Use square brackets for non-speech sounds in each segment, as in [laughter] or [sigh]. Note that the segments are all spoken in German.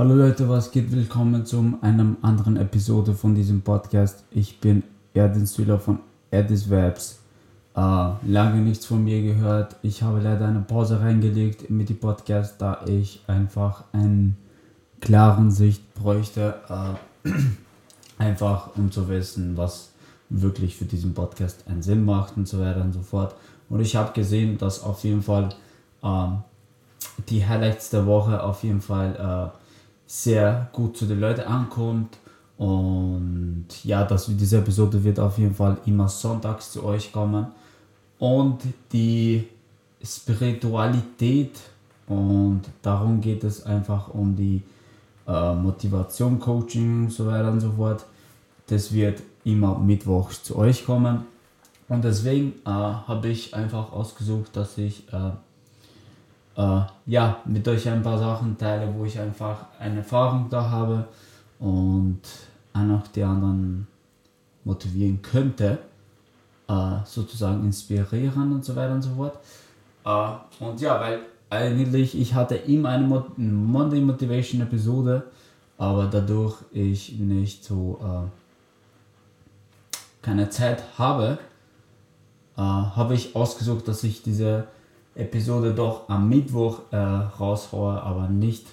Hallo Leute, was geht? Willkommen zu einem anderen Episode von diesem Podcast. Ich bin Erdin Süler von Erdis Webs. Äh, lange nichts von mir gehört. Ich habe leider eine Pause reingelegt mit dem Podcast, da ich einfach einen klaren Sicht bräuchte. Äh, [clears throat] einfach um zu wissen, was wirklich für diesen Podcast einen Sinn macht und so weiter und so fort. Und ich habe gesehen, dass auf jeden Fall äh, die Highlights der Woche auf jeden Fall äh, sehr gut zu den Leuten ankommt. Und ja, das, diese Episode wird auf jeden Fall immer sonntags zu euch kommen. Und die Spiritualität und darum geht es einfach um die äh, Motivation, Coaching und so weiter und so fort. Das wird immer mittwochs zu euch kommen. Und deswegen äh, habe ich einfach ausgesucht, dass ich äh, äh, ja, mit euch ein paar Sachen teile, wo ich einfach eine Erfahrung da habe und auch die anderen motivieren könnte, äh, sozusagen inspirieren und so weiter und so fort. Äh, und ja, weil eigentlich ich hatte immer eine Mo Monday Motivation Episode, aber dadurch ich nicht so äh, keine Zeit habe, äh, habe ich ausgesucht, dass ich diese Episode doch am Mittwoch äh, raushaue, aber nicht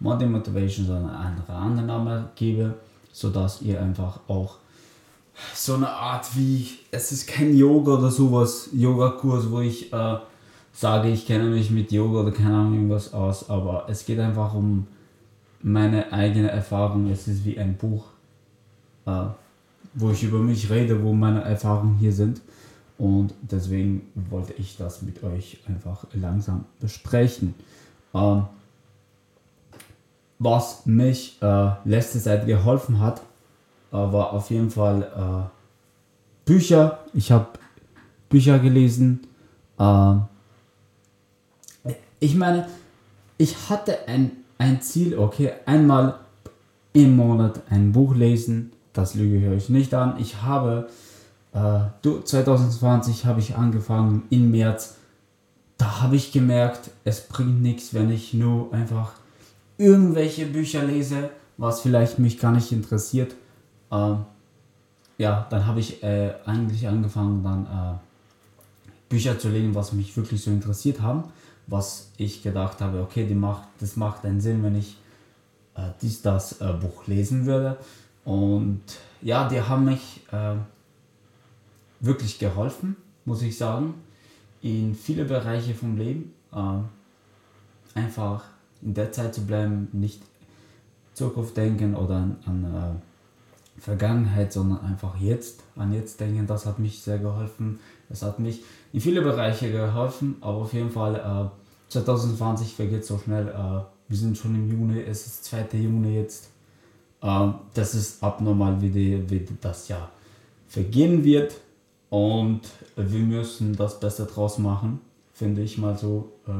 Monday Motivation, sondern andere Annahme gebe, sodass ihr einfach auch so eine Art wie, es ist kein Yoga oder sowas, Yoga-Kurs, wo ich äh, sage, ich kenne mich mit Yoga oder keine Ahnung irgendwas aus, aber es geht einfach um meine eigene Erfahrung. Es ist wie ein Buch, äh, wo ich über mich rede, wo meine Erfahrungen hier sind. Und deswegen wollte ich das mit euch einfach langsam besprechen. Ähm, was mich äh, letzte Zeit geholfen hat, äh, war auf jeden Fall äh, Bücher. Ich habe Bücher gelesen. Ähm, ich meine, ich hatte ein, ein Ziel, okay, einmal im Monat ein Buch lesen. Das lüge ich euch nicht an. Ich habe äh, 2020 habe ich angefangen im März. Da habe ich gemerkt, es bringt nichts, wenn ich nur einfach irgendwelche Bücher lese, was vielleicht mich gar nicht interessiert. Äh, ja, dann habe ich äh, eigentlich angefangen, dann äh, Bücher zu lesen, was mich wirklich so interessiert haben, was ich gedacht habe, okay, die macht, das macht einen Sinn, wenn ich äh, dies, das äh, Buch lesen würde. Und ja, die haben mich äh, wirklich geholfen, muss ich sagen, in viele Bereiche vom Leben. Äh, einfach in der Zeit zu bleiben, nicht Zukunft denken oder an, an äh, Vergangenheit, sondern einfach jetzt, an jetzt denken. Das hat mich sehr geholfen. Es hat mich in viele Bereiche geholfen, aber auf jeden Fall äh, 2020 vergeht so schnell. Äh, wir sind schon im Juni, es ist 2. Juni jetzt. Äh, das ist abnormal, wie, die, wie das Jahr vergehen wird. Und wir müssen das Beste draus machen, finde ich mal so, äh,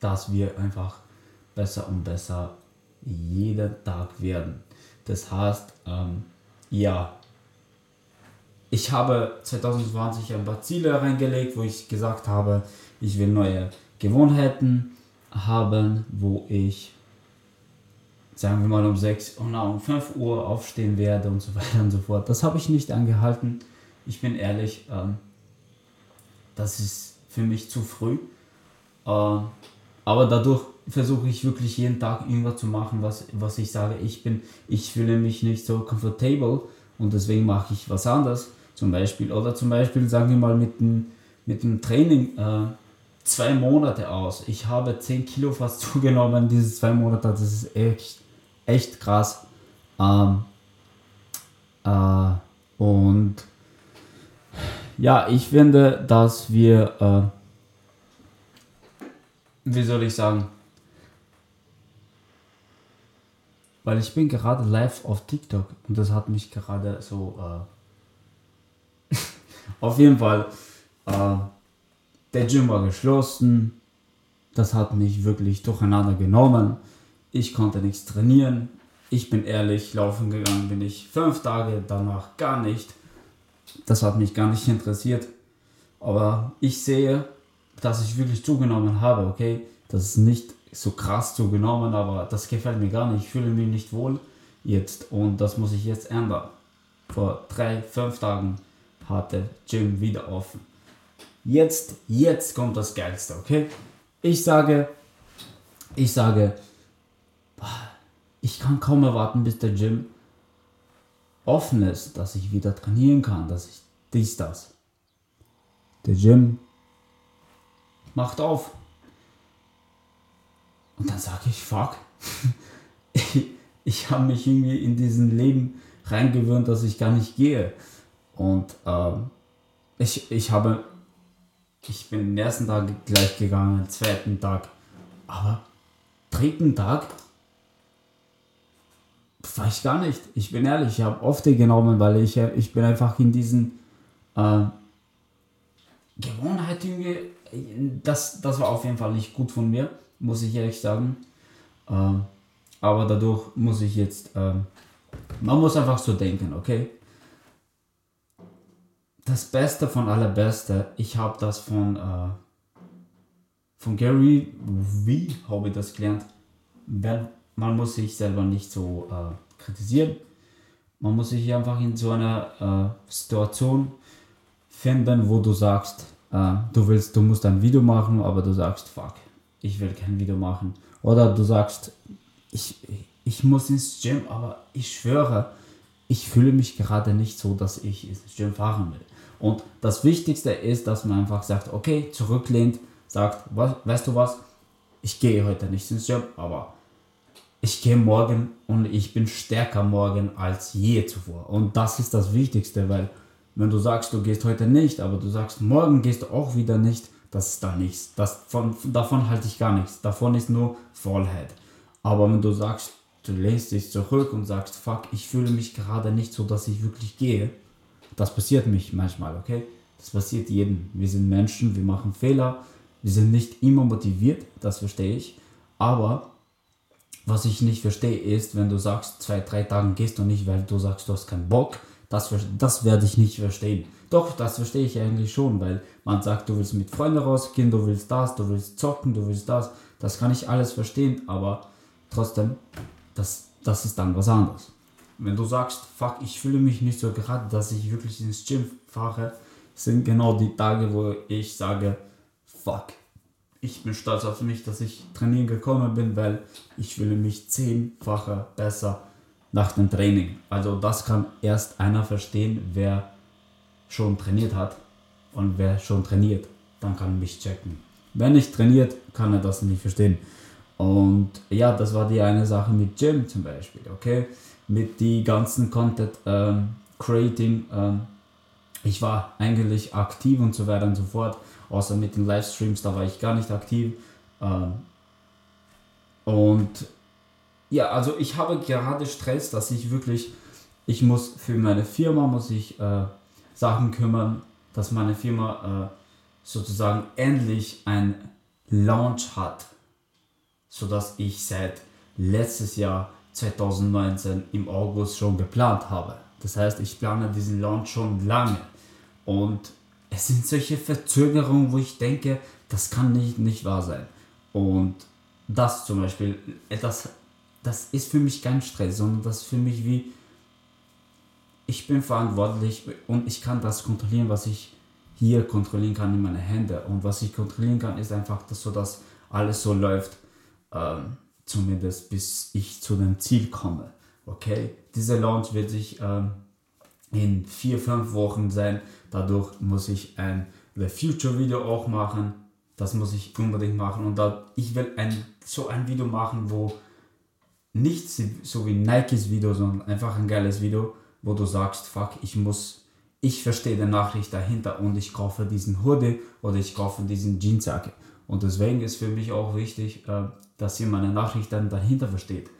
dass wir einfach besser und besser jeden Tag werden. Das heißt, ähm, ja, ich habe 2020 ein paar Ziele reingelegt, wo ich gesagt habe, ich will neue Gewohnheiten haben, wo ich sagen wir mal um 6 oder um 5 Uhr aufstehen werde und so weiter und so fort. Das habe ich nicht angehalten. Ich bin ehrlich, ähm, das ist für mich zu früh. Äh, aber dadurch versuche ich wirklich jeden Tag irgendwas zu machen, was, was ich sage, ich bin, ich fühle mich nicht so comfortable und deswegen mache ich was anderes. Zum Beispiel, oder zum Beispiel, sagen wir mal, mit dem, mit dem Training äh, zwei Monate aus. Ich habe 10 Kilo fast [laughs] zugenommen, diese zwei Monate, das ist echt echt krass. Ähm, äh, und ja, ich finde, dass wir, äh, wie soll ich sagen, weil ich bin gerade live auf TikTok und das hat mich gerade so, äh, [laughs] auf jeden Fall, äh, der Gym war geschlossen, das hat mich wirklich durcheinander genommen ich konnte nichts trainieren. Ich bin ehrlich, laufen gegangen bin ich fünf Tage, danach gar nicht. Das hat mich gar nicht [laughs] interessiert. Aber ich sehe, dass ich wirklich zugenommen habe, okay? Das ist nicht so krass zugenommen, aber das gefällt mir gar nicht. Ich fühle mich nicht wohl jetzt und das muss ich jetzt ändern. Vor drei, fünf Tagen hatte Gym wieder offen. Jetzt, jetzt kommt das Geilste, okay? Ich sage, ich sage, ich kann kaum erwarten, bis der Gym offen ist, dass ich wieder trainieren kann, dass ich dies, das. Der Gym macht auf. Und dann sage ich, fuck, [laughs] ich, ich habe mich irgendwie in diesen Leben reingewöhnt, dass ich gar nicht gehe. Und ähm, ich, ich habe, ich bin den ersten Tag gleich gegangen, den zweiten Tag, aber dritten Tag war ich gar nicht. Ich bin ehrlich, ich habe oft genommen, weil ich, ich bin einfach in diesen äh, Gewohnheit irgendwie, das, das war auf jeden Fall nicht gut von mir, muss ich ehrlich sagen. Äh, aber dadurch muss ich jetzt, äh, man muss einfach so denken, okay? Das Beste von allerbeste, ich habe das von, äh, von Gary wie habe ich das gelernt? Wenn, man muss sich selber nicht so äh, kritisieren. Man muss sich einfach in so einer äh, Situation finden, wo du sagst, äh, du willst, du musst ein Video machen, aber du sagst, fuck, ich will kein Video machen. Oder du sagst, ich, ich muss ins Gym, aber ich schwöre, ich fühle mich gerade nicht so, dass ich ins Gym fahren will. Und das Wichtigste ist, dass man einfach sagt, okay, zurücklehnt, sagt, was, weißt du was, ich gehe heute nicht ins Gym, aber ich gehe morgen und ich bin stärker morgen als je zuvor. Und das ist das Wichtigste, weil wenn du sagst, du gehst heute nicht, aber du sagst, morgen gehst du auch wieder nicht, das ist da nichts. Das, von, davon halte ich gar nichts. Davon ist nur Vollheit. Aber wenn du sagst, du lehnst dich zurück und sagst, fuck, ich fühle mich gerade nicht so, dass ich wirklich gehe, das passiert mich manchmal, okay? Das passiert jedem. Wir sind Menschen, wir machen Fehler, wir sind nicht immer motiviert, das verstehe ich. Aber was ich nicht verstehe ist, wenn du sagst, zwei, drei Tage gehst du nicht, weil du sagst, du hast keinen Bock, das, das werde ich nicht verstehen. Doch, das verstehe ich eigentlich schon, weil man sagt, du willst mit Freunden rausgehen, du willst das, du willst zocken, du willst das. Das kann ich alles verstehen, aber trotzdem, das, das ist dann was anderes. Wenn du sagst, fuck, ich fühle mich nicht so gerade, dass ich wirklich ins Gym fahre, sind genau die Tage, wo ich sage, fuck, ich bin stolz auf mich, dass ich trainieren gekommen bin, weil ich fühle mich zehnfacher besser nach dem Training. Also das kann erst einer verstehen, wer schon trainiert hat und wer schon trainiert, dann kann mich checken. Wer nicht trainiert, kann er das nicht verstehen. Und ja, das war die eine Sache mit Gym zum Beispiel, okay? Mit die ganzen Content ähm, Creating. Ähm, ich war eigentlich aktiv und so weiter und so fort, außer mit den Livestreams, da war ich gar nicht aktiv. Ähm, und ja, also ich habe gerade Stress, dass ich wirklich, ich muss für meine Firma, muss ich äh, Sachen kümmern, dass meine Firma äh, sozusagen endlich ein Launch hat, sodass ich seit letztes Jahr 2019 im August schon geplant habe. Das heißt, ich plane diesen Launch schon lange und es sind solche Verzögerungen, wo ich denke, das kann nicht, nicht wahr sein. Und das zum Beispiel, etwas das ist für mich kein Stress, sondern das ist für mich wie, ich bin verantwortlich und ich kann das kontrollieren, was ich hier kontrollieren kann in meine Hände. Und was ich kontrollieren kann, ist einfach, dass so dass alles so läuft, ähm, zumindest bis ich zu dem Ziel komme. Okay, dieser Launch wird sich ähm, in vier, fünf Wochen sein. Dadurch muss ich ein The Future Video auch machen. Das muss ich unbedingt machen. Und da, ich will ein, so ein Video machen, wo nicht so wie Nikes Video, sondern einfach ein geiles Video, wo du sagst, fuck, ich muss, ich verstehe die Nachricht dahinter und ich kaufe diesen Hoodie oder ich kaufe diesen Jeansjacke. Und deswegen ist für mich auch wichtig, äh, dass ihr meine Nachricht dann dahinter versteht.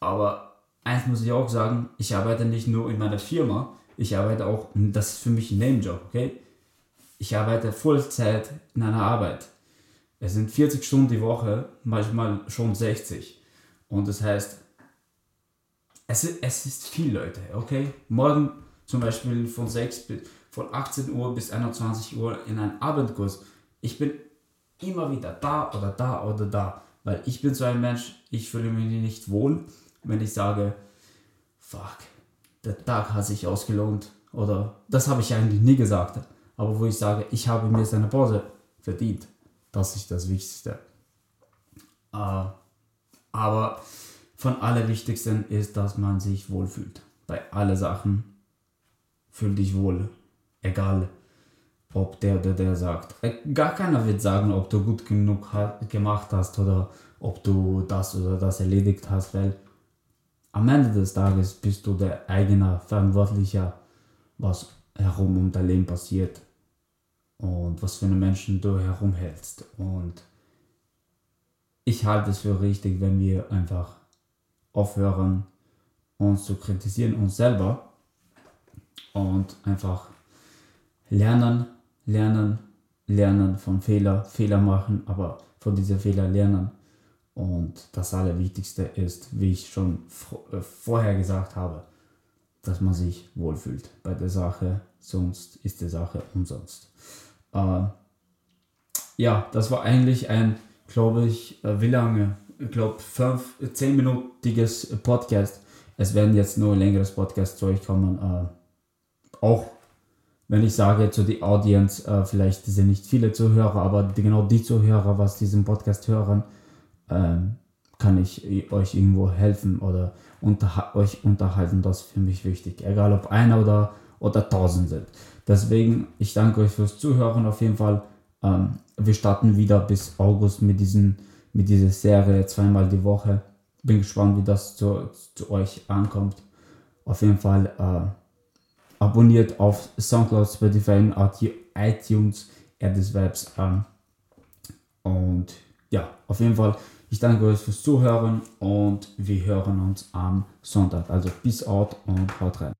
Aber eins muss ich auch sagen, ich arbeite nicht nur in meiner Firma, ich arbeite auch, das ist für mich ein Namejob, okay? Ich arbeite Vollzeit in einer Arbeit. Es sind 40 Stunden die Woche, manchmal schon 60. Und das heißt, es, es ist viel, Leute, okay? Morgen zum Beispiel von 6 bis, von 18 Uhr bis 21 Uhr in einem Abendkurs. Ich bin immer wieder da oder da oder da. Weil ich bin so ein Mensch, ich fühle mich nicht wohl, wenn ich sage, fuck, der Tag hat sich ausgelohnt. Oder das habe ich eigentlich nie gesagt. Aber wo ich sage, ich habe mir seine Pause verdient. Das ist das Wichtigste. Äh, aber von allerwichtigsten ist, dass man sich wohlfühlt. Bei allen Sachen fühl dich wohl. Egal, ob der oder der sagt. Äh, gar keiner wird sagen, ob du gut genug gemacht hast oder ob du das oder das erledigt hast, weil am Ende des Tages bist du der eigene Verantwortlicher, was herum um dein Leben passiert und was für eine Menschen du herumhältst. Und ich halte es für richtig, wenn wir einfach aufhören, uns zu kritisieren, uns selber und einfach lernen, lernen, lernen von Fehler, Fehler machen, aber von diesen Fehler lernen. Und das Allerwichtigste ist, wie ich schon äh, vorher gesagt habe, dass man sich wohlfühlt bei der Sache, sonst ist die Sache umsonst. Äh, ja, das war eigentlich ein, glaube ich, äh, wie lange? Ich glaube, fünf, zehnminütiges Podcast. Es werden jetzt nur längeres Podcast zu euch kommen. Äh, auch wenn ich sage zu die Audience, äh, vielleicht sind nicht viele Zuhörer, aber genau die Zuhörer, was diesen Podcast hören, ähm, kann ich euch irgendwo helfen oder unter, euch unterhalten. Das ist für mich wichtig. Egal ob einer oder, oder tausend sind. Deswegen, ich danke euch fürs Zuhören auf jeden Fall. Ähm, wir starten wieder bis August mit, diesen, mit dieser Serie zweimal die Woche. Bin gespannt, wie das zu, zu euch ankommt. Auf jeden Fall äh, abonniert auf Soundcloud, Spotify iTunes, des Webs. Ähm, und ja, auf jeden Fall ich danke euch fürs Zuhören und wir hören uns am Sonntag. Also bis out und haut rein.